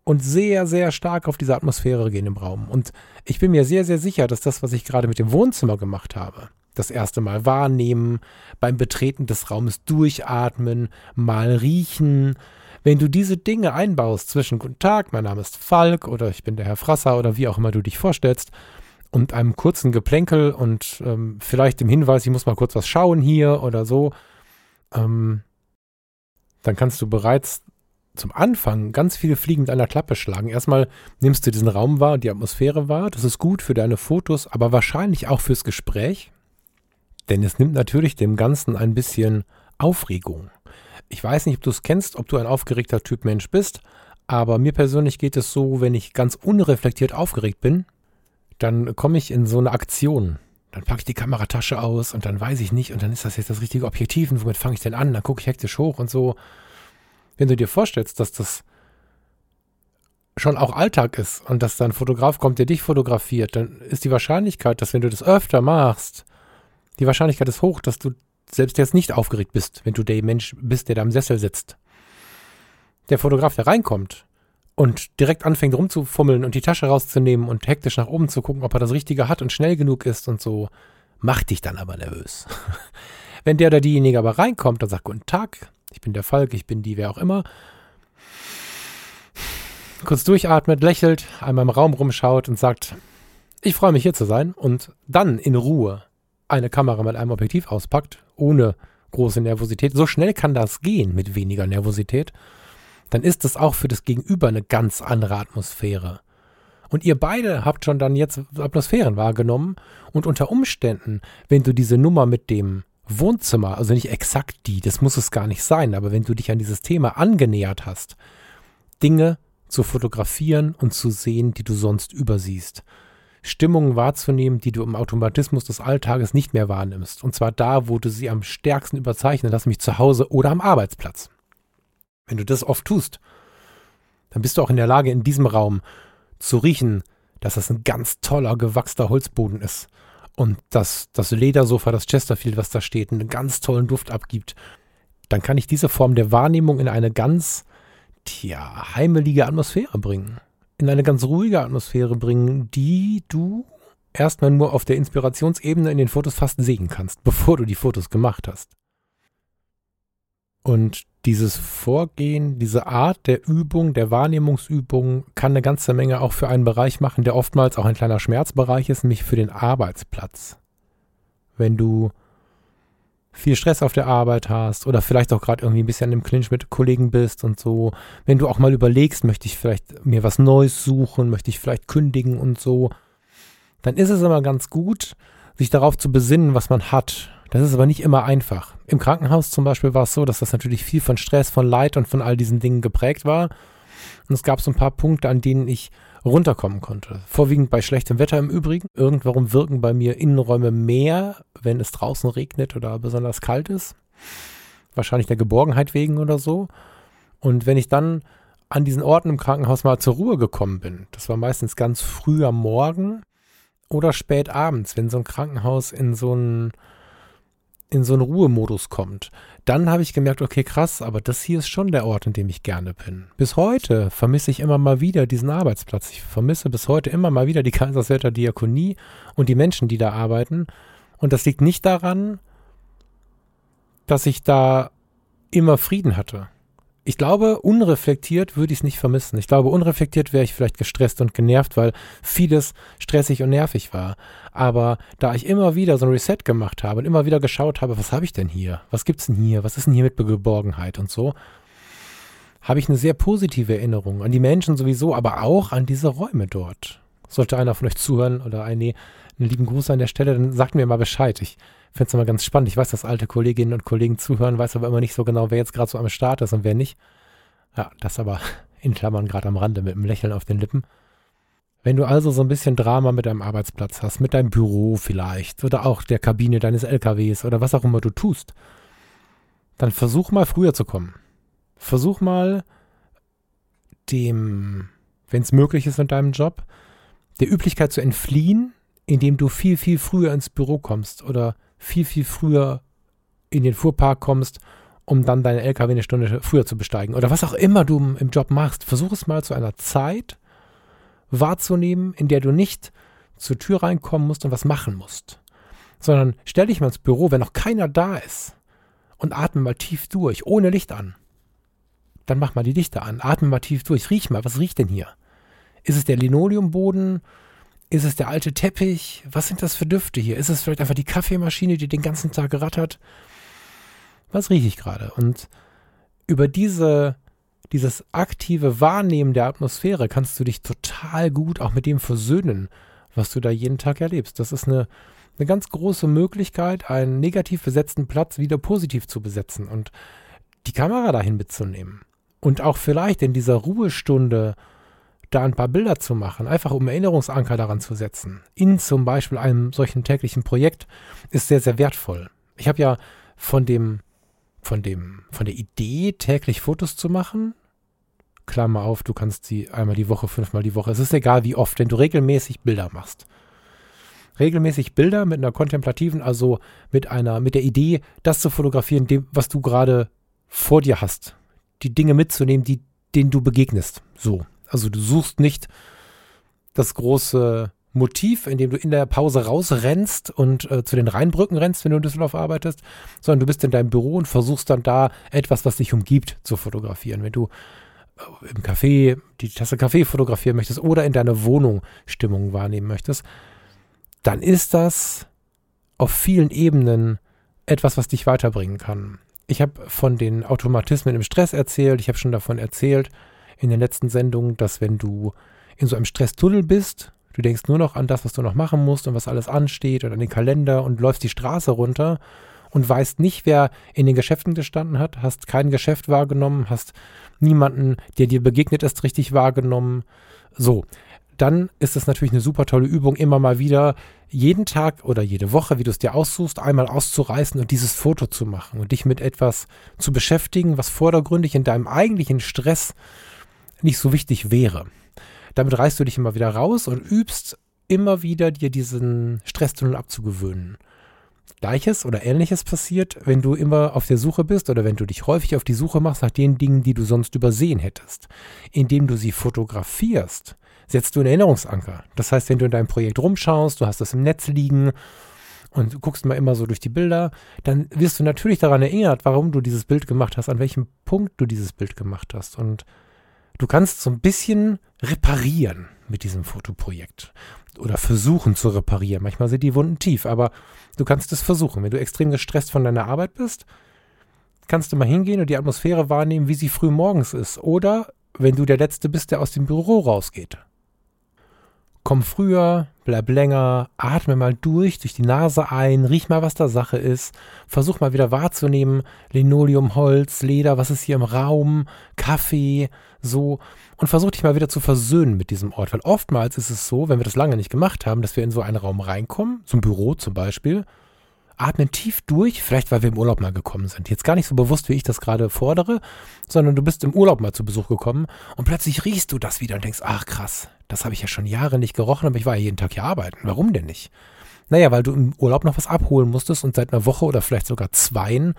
und sehr, sehr stark auf diese Atmosphäre gehen im Raum. Und ich bin mir sehr, sehr sicher, dass das, was ich gerade mit dem Wohnzimmer gemacht habe, das erste Mal wahrnehmen, beim Betreten des Raumes durchatmen, mal riechen, wenn du diese Dinge einbaust zwischen Guten Tag, mein Name ist Falk oder ich bin der Herr Frasser oder wie auch immer du dich vorstellst, und einem kurzen Geplänkel und ähm, vielleicht dem Hinweis, ich muss mal kurz was schauen hier oder so, ähm, dann kannst du bereits zum Anfang ganz viele Fliegen mit einer Klappe schlagen. Erstmal nimmst du diesen Raum wahr, die Atmosphäre wahr. Das ist gut für deine Fotos, aber wahrscheinlich auch fürs Gespräch. Denn es nimmt natürlich dem Ganzen ein bisschen Aufregung. Ich weiß nicht, ob du es kennst, ob du ein aufgeregter Typ Mensch bist, aber mir persönlich geht es so, wenn ich ganz unreflektiert aufgeregt bin, dann komme ich in so eine Aktion. Dann packe ich die Kameratasche aus und dann weiß ich nicht und dann ist das jetzt das richtige Objektiv und womit fange ich denn an? Dann gucke ich hektisch hoch und so. Wenn du dir vorstellst, dass das schon auch Alltag ist und dass da ein Fotograf kommt, der dich fotografiert, dann ist die Wahrscheinlichkeit, dass wenn du das öfter machst, die Wahrscheinlichkeit ist hoch, dass du selbst jetzt nicht aufgeregt bist, wenn du der Mensch bist, der da im Sessel sitzt. Der Fotograf, der reinkommt und direkt anfängt rumzufummeln und die Tasche rauszunehmen und hektisch nach oben zu gucken, ob er das Richtige hat und schnell genug ist und so, macht dich dann aber nervös. wenn der oder diejenige aber reinkommt und sagt, guten Tag, ich bin der Falk, ich bin die, wer auch immer, kurz durchatmet, lächelt, einmal im Raum rumschaut und sagt, ich freue mich hier zu sein und dann in Ruhe eine Kamera mit einem Objektiv auspackt, ohne große Nervosität. So schnell kann das gehen mit weniger Nervosität. Dann ist es auch für das Gegenüber eine ganz andere Atmosphäre. Und ihr beide habt schon dann jetzt Atmosphären wahrgenommen und unter Umständen, wenn du diese Nummer mit dem Wohnzimmer, also nicht exakt die, das muss es gar nicht sein, aber wenn du dich an dieses Thema angenähert hast, Dinge zu fotografieren und zu sehen, die du sonst übersiehst. Stimmungen wahrzunehmen, die du im Automatismus des Alltages nicht mehr wahrnimmst. Und zwar da, wo du sie am stärksten überzeichnen lass mich zu Hause oder am Arbeitsplatz. Wenn du das oft tust, dann bist du auch in der Lage, in diesem Raum zu riechen, dass das ein ganz toller, gewachster Holzboden ist. Und dass das Ledersofa, das Chesterfield, was da steht, einen ganz tollen Duft abgibt. Dann kann ich diese Form der Wahrnehmung in eine ganz tja, heimelige Atmosphäre bringen. In eine ganz ruhige Atmosphäre bringen, die du erstmal nur auf der Inspirationsebene in den Fotos fast sehen kannst, bevor du die Fotos gemacht hast. Und dieses Vorgehen, diese Art der Übung, der Wahrnehmungsübung kann eine ganze Menge auch für einen Bereich machen, der oftmals auch ein kleiner Schmerzbereich ist, nämlich für den Arbeitsplatz. Wenn du viel Stress auf der Arbeit hast oder vielleicht auch gerade irgendwie ein bisschen im Clinch mit Kollegen bist und so, wenn du auch mal überlegst, möchte ich vielleicht mir was Neues suchen, möchte ich vielleicht kündigen und so, dann ist es immer ganz gut, sich darauf zu besinnen, was man hat. Das ist aber nicht immer einfach. Im Krankenhaus zum Beispiel war es so, dass das natürlich viel von Stress, von Leid und von all diesen Dingen geprägt war. Und es gab so ein paar Punkte, an denen ich runterkommen konnte. Vorwiegend bei schlechtem Wetter im Übrigen. Irgendwarum wirken bei mir Innenräume mehr, wenn es draußen regnet oder besonders kalt ist. Wahrscheinlich der Geborgenheit wegen oder so. Und wenn ich dann an diesen Orten im Krankenhaus mal zur Ruhe gekommen bin, das war meistens ganz früh am Morgen oder spät abends, wenn so ein Krankenhaus in so einen in so einen Ruhemodus kommt, dann habe ich gemerkt, okay, krass, aber das hier ist schon der Ort, in dem ich gerne bin. Bis heute vermisse ich immer mal wieder diesen Arbeitsplatz. Ich vermisse bis heute immer mal wieder die Kaiserswerther Diakonie und die Menschen, die da arbeiten. Und das liegt nicht daran, dass ich da immer Frieden hatte ich glaube, unreflektiert würde ich es nicht vermissen. Ich glaube, unreflektiert wäre ich vielleicht gestresst und genervt, weil vieles stressig und nervig war. Aber da ich immer wieder so ein Reset gemacht habe und immer wieder geschaut habe, was habe ich denn hier? Was gibt's denn hier? Was ist denn hier mit Geborgenheit und so? Habe ich eine sehr positive Erinnerung an die Menschen sowieso, aber auch an diese Räume dort. Sollte einer von euch zuhören oder eine, einen lieben Gruß an der Stelle, dann sagt mir mal Bescheid. Ich finde es immer ganz spannend. Ich weiß, dass alte Kolleginnen und Kollegen zuhören, weiß aber immer nicht so genau, wer jetzt gerade so am Start ist und wer nicht. Ja, das aber in Klammern gerade am Rande mit einem Lächeln auf den Lippen. Wenn du also so ein bisschen Drama mit deinem Arbeitsplatz hast, mit deinem Büro vielleicht oder auch der Kabine deines LKWs oder was auch immer du tust, dann versuch mal früher zu kommen. Versuch mal dem, wenn es möglich ist in deinem Job, der Üblichkeit zu entfliehen, indem du viel, viel früher ins Büro kommst oder viel, viel früher in den Fuhrpark kommst, um dann deine LKW eine Stunde früher zu besteigen. Oder was auch immer du im Job machst, versuch es mal zu einer Zeit wahrzunehmen, in der du nicht zur Tür reinkommen musst und was machen musst. Sondern stell dich mal ins Büro, wenn noch keiner da ist und atme mal tief durch, ohne Licht an. Dann mach mal die Lichter an, atme mal tief durch, riech mal, was riecht denn hier? Ist es der Linoleumboden? Ist es der alte Teppich? Was sind das für Düfte hier? Ist es vielleicht einfach die Kaffeemaschine, die den ganzen Tag rattert? Was rieche ich gerade? Und über diese, dieses aktive Wahrnehmen der Atmosphäre kannst du dich total gut auch mit dem versöhnen, was du da jeden Tag erlebst. Das ist eine, eine ganz große Möglichkeit, einen negativ besetzten Platz wieder positiv zu besetzen und die Kamera dahin mitzunehmen. Und auch vielleicht in dieser Ruhestunde da ein paar Bilder zu machen, einfach um Erinnerungsanker daran zu setzen, in zum Beispiel einem solchen täglichen Projekt, ist sehr, sehr wertvoll. Ich habe ja von dem, von dem, von der Idee, täglich Fotos zu machen, Klammer auf, du kannst sie einmal die Woche, fünfmal die Woche. Es ist egal, wie oft, wenn du regelmäßig Bilder machst. Regelmäßig Bilder mit einer kontemplativen, also mit einer, mit der Idee, das zu fotografieren, dem, was du gerade vor dir hast. Die Dinge mitzunehmen, die, denen du begegnest. So. Also du suchst nicht das große Motiv, in dem du in der Pause rausrennst und äh, zu den Rheinbrücken rennst, wenn du in Düsseldorf arbeitest, sondern du bist in deinem Büro und versuchst dann da etwas, was dich umgibt, zu fotografieren. Wenn du äh, im Café die Tasse Kaffee fotografieren möchtest oder in deiner Wohnung Stimmung wahrnehmen möchtest, dann ist das auf vielen Ebenen etwas, was dich weiterbringen kann. Ich habe von den Automatismen im Stress erzählt, ich habe schon davon erzählt in den letzten Sendungen, dass wenn du in so einem Stresstunnel bist, du denkst nur noch an das, was du noch machen musst und was alles ansteht und an den Kalender und läufst die Straße runter und weißt nicht, wer in den Geschäften gestanden hat, hast kein Geschäft wahrgenommen, hast niemanden, der dir begegnet ist, richtig wahrgenommen. So, dann ist es natürlich eine super tolle Übung, immer mal wieder jeden Tag oder jede Woche, wie du es dir aussuchst, einmal auszureißen und dieses Foto zu machen und dich mit etwas zu beschäftigen, was vordergründig in deinem eigentlichen Stress nicht so wichtig wäre. Damit reißt du dich immer wieder raus und übst immer wieder dir diesen Stresstunnel abzugewöhnen. Gleiches oder ähnliches passiert, wenn du immer auf der Suche bist oder wenn du dich häufig auf die Suche machst nach den Dingen, die du sonst übersehen hättest. Indem du sie fotografierst, setzt du einen Erinnerungsanker. Das heißt, wenn du in deinem Projekt rumschaust, du hast das im Netz liegen und guckst mal immer so durch die Bilder, dann wirst du natürlich daran erinnert, warum du dieses Bild gemacht hast, an welchem Punkt du dieses Bild gemacht hast. Und du kannst so ein bisschen reparieren mit diesem Fotoprojekt oder versuchen zu reparieren. Manchmal sind die Wunden tief, aber du kannst es versuchen. Wenn du extrem gestresst von deiner Arbeit bist, kannst du mal hingehen und die Atmosphäre wahrnehmen, wie sie früh morgens ist. Oder wenn du der Letzte bist, der aus dem Büro rausgeht. Komm früher, bleib länger, atme mal durch, durch die Nase ein, riech mal, was da Sache ist, versuch mal wieder wahrzunehmen, Linoleum, Holz, Leder, was ist hier im Raum, Kaffee, so, und versuch dich mal wieder zu versöhnen mit diesem Ort, weil oftmals ist es so, wenn wir das lange nicht gemacht haben, dass wir in so einen Raum reinkommen, zum Büro zum Beispiel, atmen tief durch, vielleicht weil wir im Urlaub mal gekommen sind. Jetzt gar nicht so bewusst, wie ich das gerade fordere, sondern du bist im Urlaub mal zu Besuch gekommen und plötzlich riechst du das wieder und denkst, ach krass, das habe ich ja schon Jahre nicht gerochen, aber ich war ja jeden Tag hier arbeiten. Warum denn nicht? Naja, weil du im Urlaub noch was abholen musstest und seit einer Woche oder vielleicht sogar zweien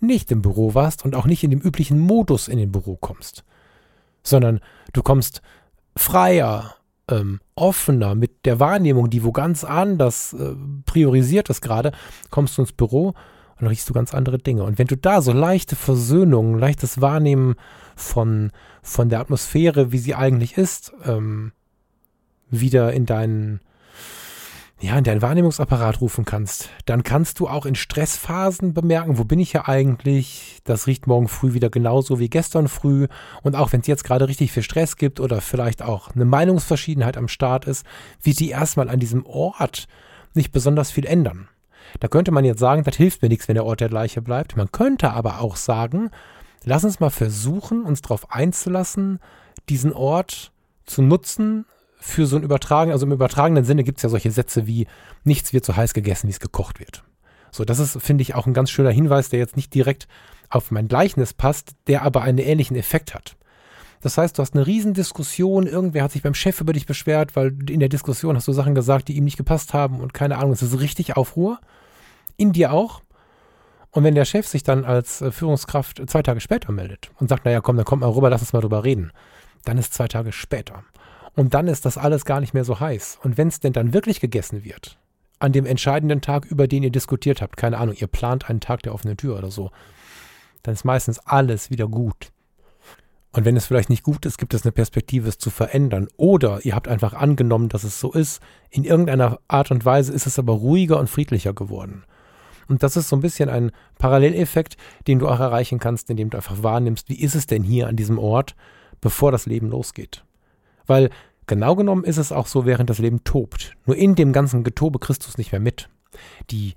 nicht im Büro warst und auch nicht in dem üblichen Modus in den Büro kommst, sondern du kommst freier, ähm, offener mit der Wahrnehmung, die wo ganz anders äh, priorisiert ist gerade, kommst du ins Büro und riechst du ganz andere Dinge. Und wenn du da so leichte Versöhnung, leichtes Wahrnehmen von, von der Atmosphäre, wie sie eigentlich ist, ähm, wieder in deinen ja, in deinen Wahrnehmungsapparat rufen kannst, dann kannst du auch in Stressphasen bemerken, wo bin ich ja eigentlich? Das riecht morgen früh wieder genauso wie gestern früh. Und auch wenn es jetzt gerade richtig viel Stress gibt oder vielleicht auch eine Meinungsverschiedenheit am Start ist, wird die erstmal an diesem Ort nicht besonders viel ändern. Da könnte man jetzt sagen, das hilft mir nichts, wenn der Ort der gleiche bleibt. Man könnte aber auch sagen, lass uns mal versuchen, uns darauf einzulassen, diesen Ort zu nutzen, für so ein Übertragen, also im übertragenen Sinne gibt es ja solche Sätze wie, nichts wird so heiß gegessen, wie es gekocht wird. So, das ist, finde ich, auch ein ganz schöner Hinweis, der jetzt nicht direkt auf mein Gleichnis passt, der aber einen ähnlichen Effekt hat. Das heißt, du hast eine Riesendiskussion, irgendwer hat sich beim Chef über dich beschwert, weil in der Diskussion hast du Sachen gesagt, die ihm nicht gepasst haben und keine Ahnung, es ist richtig Aufruhr. In dir auch. Und wenn der Chef sich dann als äh, Führungskraft zwei Tage später meldet und sagt, naja, komm, dann kommt mal rüber, lass uns mal drüber reden, dann ist zwei Tage später. Und dann ist das alles gar nicht mehr so heiß. Und wenn es denn dann wirklich gegessen wird, an dem entscheidenden Tag, über den ihr diskutiert habt, keine Ahnung, ihr plant einen Tag der offenen Tür oder so, dann ist meistens alles wieder gut. Und wenn es vielleicht nicht gut ist, gibt es eine Perspektive, es zu verändern. Oder ihr habt einfach angenommen, dass es so ist. In irgendeiner Art und Weise ist es aber ruhiger und friedlicher geworden. Und das ist so ein bisschen ein Paralleleffekt, den du auch erreichen kannst, indem du einfach wahrnimmst, wie ist es denn hier an diesem Ort, bevor das Leben losgeht. Weil genau genommen ist es auch so, während das Leben tobt. Nur in dem ganzen Getobe Christus nicht mehr mit. Die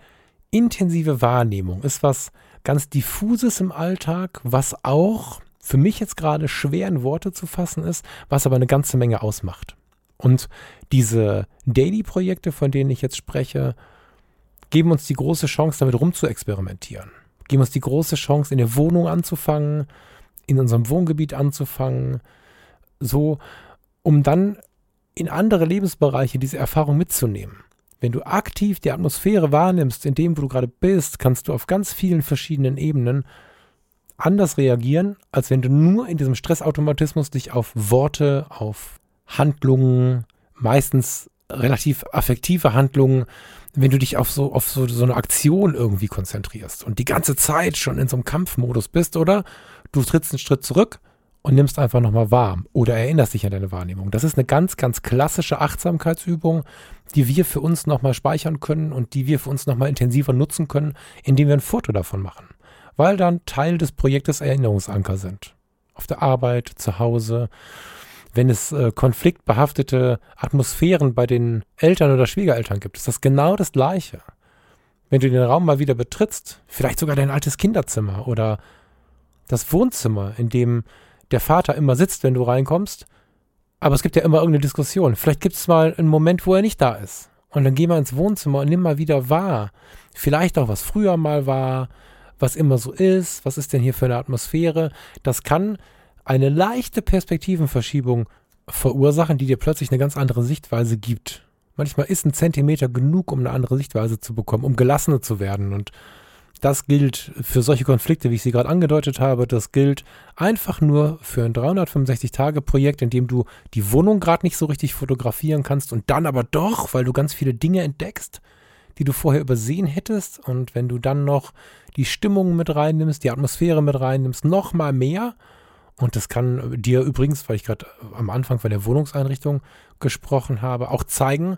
intensive Wahrnehmung ist was ganz diffuses im Alltag, was auch für mich jetzt gerade schwer in Worte zu fassen ist, was aber eine ganze Menge ausmacht. Und diese Daily-Projekte, von denen ich jetzt spreche, geben uns die große Chance, damit rumzuexperimentieren. Geben uns die große Chance, in der Wohnung anzufangen, in unserem Wohngebiet anzufangen, so, um dann in andere Lebensbereiche diese Erfahrung mitzunehmen. Wenn du aktiv die Atmosphäre wahrnimmst, in dem, wo du gerade bist, kannst du auf ganz vielen verschiedenen Ebenen anders reagieren, als wenn du nur in diesem Stressautomatismus dich auf Worte, auf Handlungen, meistens relativ affektive Handlungen, wenn du dich auf so, auf so, so eine Aktion irgendwie konzentrierst und die ganze Zeit schon in so einem Kampfmodus bist, oder du trittst einen Schritt zurück und nimmst einfach nochmal wahr oder erinnerst dich an deine Wahrnehmung. Das ist eine ganz, ganz klassische Achtsamkeitsübung, die wir für uns nochmal speichern können und die wir für uns nochmal intensiver nutzen können, indem wir ein Foto davon machen weil dann Teil des Projektes Erinnerungsanker sind. Auf der Arbeit, zu Hause, wenn es äh, konfliktbehaftete Atmosphären bei den Eltern oder Schwiegereltern gibt, ist das genau das Gleiche. Wenn du den Raum mal wieder betrittst, vielleicht sogar dein altes Kinderzimmer oder das Wohnzimmer, in dem der Vater immer sitzt, wenn du reinkommst, aber es gibt ja immer irgendeine Diskussion. Vielleicht gibt es mal einen Moment, wo er nicht da ist. Und dann geh mal ins Wohnzimmer und nimm mal wieder wahr. Vielleicht auch, was früher mal war, was immer so ist, was ist denn hier für eine Atmosphäre. Das kann eine leichte Perspektivenverschiebung verursachen, die dir plötzlich eine ganz andere Sichtweise gibt. Manchmal ist ein Zentimeter genug, um eine andere Sichtweise zu bekommen, um gelassener zu werden. Und das gilt für solche Konflikte, wie ich sie gerade angedeutet habe. Das gilt einfach nur für ein 365-Tage-Projekt, in dem du die Wohnung gerade nicht so richtig fotografieren kannst und dann aber doch, weil du ganz viele Dinge entdeckst, die du vorher übersehen hättest. Und wenn du dann noch die Stimmung mit reinnimmst, die Atmosphäre mit reinnimmst, noch mal mehr. Und das kann dir übrigens, weil ich gerade am Anfang von der Wohnungseinrichtung gesprochen habe, auch zeigen,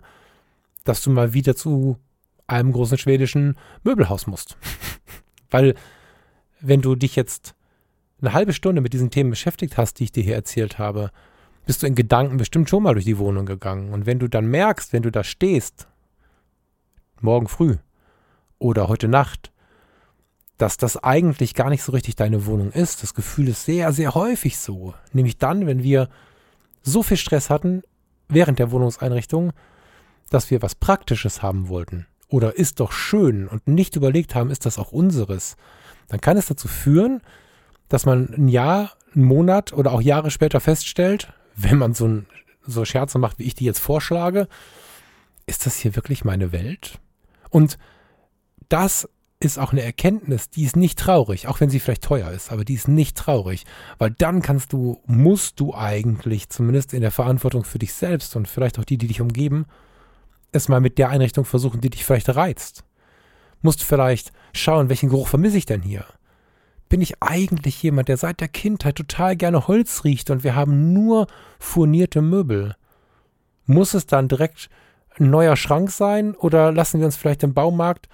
dass du mal wieder zu einem großen schwedischen Möbelhaus musst. weil wenn du dich jetzt eine halbe Stunde mit diesen Themen beschäftigt hast, die ich dir hier erzählt habe, bist du in Gedanken bestimmt schon mal durch die Wohnung gegangen. Und wenn du dann merkst, wenn du da stehst morgen früh oder heute Nacht, dass das eigentlich gar nicht so richtig deine Wohnung ist. Das Gefühl ist sehr, sehr häufig so. Nämlich dann, wenn wir so viel Stress hatten während der Wohnungseinrichtung, dass wir was Praktisches haben wollten. Oder ist doch schön und nicht überlegt haben, ist das auch unseres. Dann kann es dazu führen, dass man ein Jahr, einen Monat oder auch Jahre später feststellt, wenn man so, ein, so Scherze macht, wie ich die jetzt vorschlage, ist das hier wirklich meine Welt? Und das ist auch eine Erkenntnis, die ist nicht traurig, auch wenn sie vielleicht teuer ist, aber die ist nicht traurig, weil dann kannst du, musst du eigentlich, zumindest in der Verantwortung für dich selbst und vielleicht auch die, die dich umgeben, es mal mit der Einrichtung versuchen, die dich vielleicht reizt. Musst vielleicht schauen, welchen Geruch vermisse ich denn hier? Bin ich eigentlich jemand, der seit der Kindheit total gerne Holz riecht und wir haben nur furnierte Möbel? Muss es dann direkt ein neuer Schrank sein oder lassen wir uns vielleicht im Baumarkt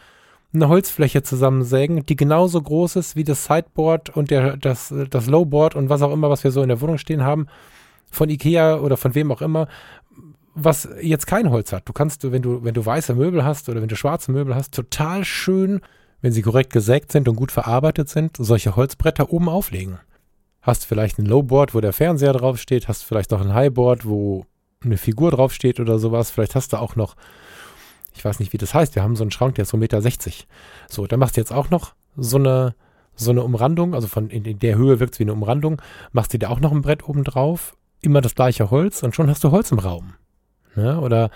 eine Holzfläche zusammensägen, die genauso groß ist wie das Sideboard und der, das, das Lowboard und was auch immer, was wir so in der Wohnung stehen haben, von Ikea oder von wem auch immer, was jetzt kein Holz hat. Du kannst, wenn du, wenn du weiße Möbel hast oder wenn du schwarze Möbel hast, total schön, wenn sie korrekt gesägt sind und gut verarbeitet sind, solche Holzbretter oben auflegen. Hast vielleicht ein Lowboard, wo der Fernseher draufsteht, hast vielleicht noch ein Highboard, wo eine Figur draufsteht oder sowas. Vielleicht hast du auch noch, ich weiß nicht, wie das heißt, wir haben so einen Schrank, der ist so 1,60 Meter. So, dann machst du jetzt auch noch so eine, so eine Umrandung, also von in der Höhe wirkt es wie eine Umrandung, machst du dir auch noch ein Brett oben drauf, immer das gleiche Holz und schon hast du Holz im Raum. Ne? Oder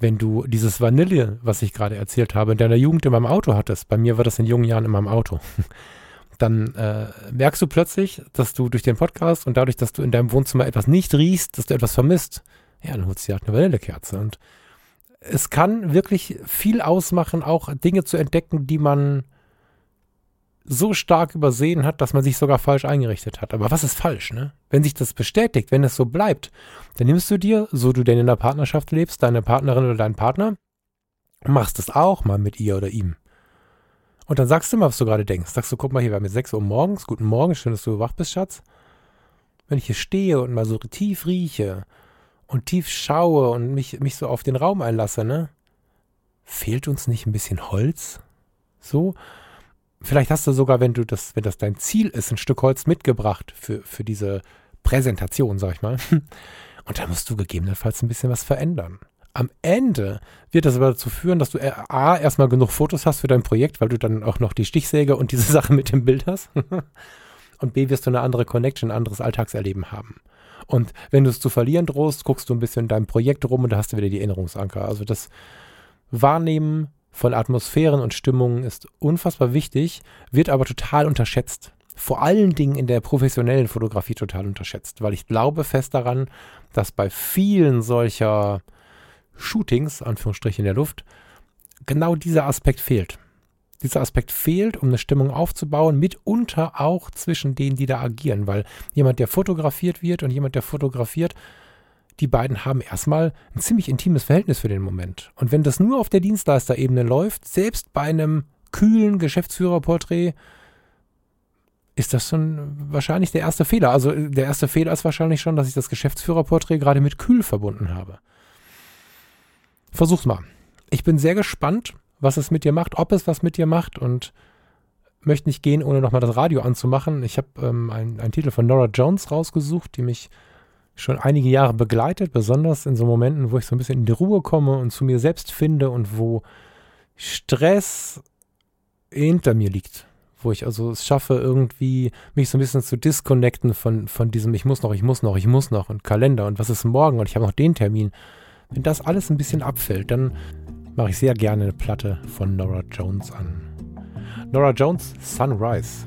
wenn du dieses Vanille, was ich gerade erzählt habe, in deiner Jugend in meinem Auto hattest, bei mir war das in jungen Jahren in meinem Auto, dann äh, merkst du plötzlich, dass du durch den Podcast und dadurch, dass du in deinem Wohnzimmer etwas nicht riechst, dass du etwas vermisst. Ja, dann holst du dir halt eine Vanillekerze. Und es kann wirklich viel ausmachen, auch Dinge zu entdecken, die man so stark übersehen hat, dass man sich sogar falsch eingerichtet hat. Aber was ist falsch, ne? Wenn sich das bestätigt, wenn es so bleibt, dann nimmst du dir, so du denn in der Partnerschaft lebst, deine Partnerin oder deinen Partner, machst es auch mal mit ihr oder ihm. Und dann sagst du mal, was du gerade denkst. Sagst du, guck mal hier, haben jetzt 6 Uhr morgens, guten Morgen, schön, dass du wach bist, Schatz. Wenn ich hier stehe und mal so tief rieche und tief schaue und mich, mich so auf den Raum einlasse, ne? Fehlt uns nicht ein bisschen Holz? So? Vielleicht hast du sogar, wenn du das, wenn das dein Ziel ist, ein Stück Holz mitgebracht für, für diese Präsentation, sag ich mal. Und da musst du gegebenenfalls ein bisschen was verändern. Am Ende wird das aber dazu führen, dass du A, erstmal genug Fotos hast für dein Projekt, weil du dann auch noch die Stichsäge und diese Sache mit dem Bild hast. und B, wirst du eine andere Connection, ein anderes Alltagserleben haben. Und wenn du es zu verlieren drohst, guckst du ein bisschen in deinem Projekt rum und da hast du wieder die Erinnerungsanker. Also das Wahrnehmen von Atmosphären und Stimmungen ist unfassbar wichtig, wird aber total unterschätzt. Vor allen Dingen in der professionellen Fotografie total unterschätzt, weil ich glaube fest daran, dass bei vielen solcher Shootings, Anführungsstriche in der Luft, genau dieser Aspekt fehlt. Dieser Aspekt fehlt, um eine Stimmung aufzubauen, mitunter auch zwischen denen, die da agieren, weil jemand, der fotografiert wird und jemand, der fotografiert, die beiden haben erstmal ein ziemlich intimes Verhältnis für den Moment. Und wenn das nur auf der Dienstleisterebene läuft, selbst bei einem kühlen Geschäftsführerporträt, ist das schon wahrscheinlich der erste Fehler. Also der erste Fehler ist wahrscheinlich schon, dass ich das Geschäftsführerporträt gerade mit kühl verbunden habe. Versuch's mal. Ich bin sehr gespannt, was es mit dir macht, ob es was mit dir macht und möchte nicht gehen, ohne nochmal das Radio anzumachen. Ich habe ähm, einen Titel von Nora Jones rausgesucht, die mich schon einige Jahre begleitet, besonders in so Momenten, wo ich so ein bisschen in die Ruhe komme und zu mir selbst finde und wo Stress hinter mir liegt. Wo ich also es schaffe, irgendwie mich so ein bisschen zu disconnecten von, von diesem Ich muss noch, ich muss noch, ich muss noch und Kalender und was ist morgen und ich habe noch den Termin. Wenn das alles ein bisschen abfällt, dann mache ich sehr gerne eine Platte von Nora Jones an. Nora Jones, Sunrise.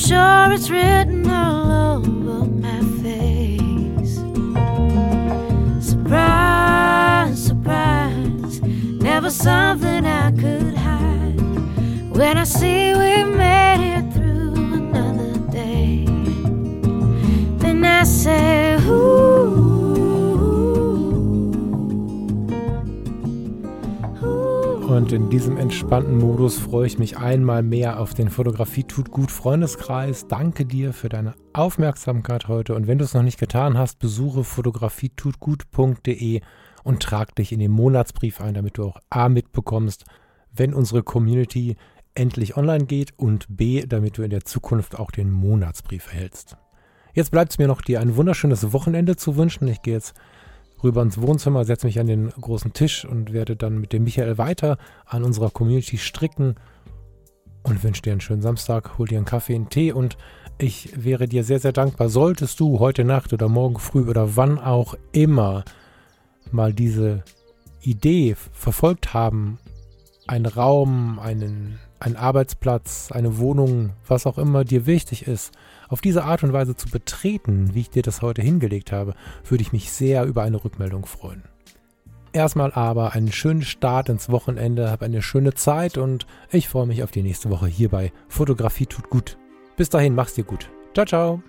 Sure it's written all over my face. Surprise, surprise, never something I could hide. When I see we made it through another day, then I say, Und in diesem entspannten Modus freue ich mich einmal mehr auf den Fotografie tut gut Freundeskreis. Danke dir für deine Aufmerksamkeit heute und wenn du es noch nicht getan hast, besuche fotografietutgut.de und trag dich in den Monatsbrief ein, damit du auch A mitbekommst, wenn unsere Community endlich online geht und B, damit du in der Zukunft auch den Monatsbrief erhältst. Jetzt bleibt es mir noch, dir ein wunderschönes Wochenende zu wünschen. Ich gehe jetzt rüber ins Wohnzimmer, setze mich an den großen Tisch und werde dann mit dem Michael weiter an unserer Community stricken und wünsche dir einen schönen Samstag, hol dir einen Kaffee, einen Tee und ich wäre dir sehr, sehr dankbar, solltest du heute Nacht oder morgen früh oder wann auch immer mal diese Idee verfolgt haben, einen Raum, einen, einen Arbeitsplatz, eine Wohnung, was auch immer dir wichtig ist, auf diese Art und Weise zu betreten, wie ich dir das heute hingelegt habe, würde ich mich sehr über eine Rückmeldung freuen. Erstmal aber einen schönen Start ins Wochenende, hab eine schöne Zeit und ich freue mich auf die nächste Woche hier bei Fotografie tut gut. Bis dahin, mach's dir gut. Ciao, ciao.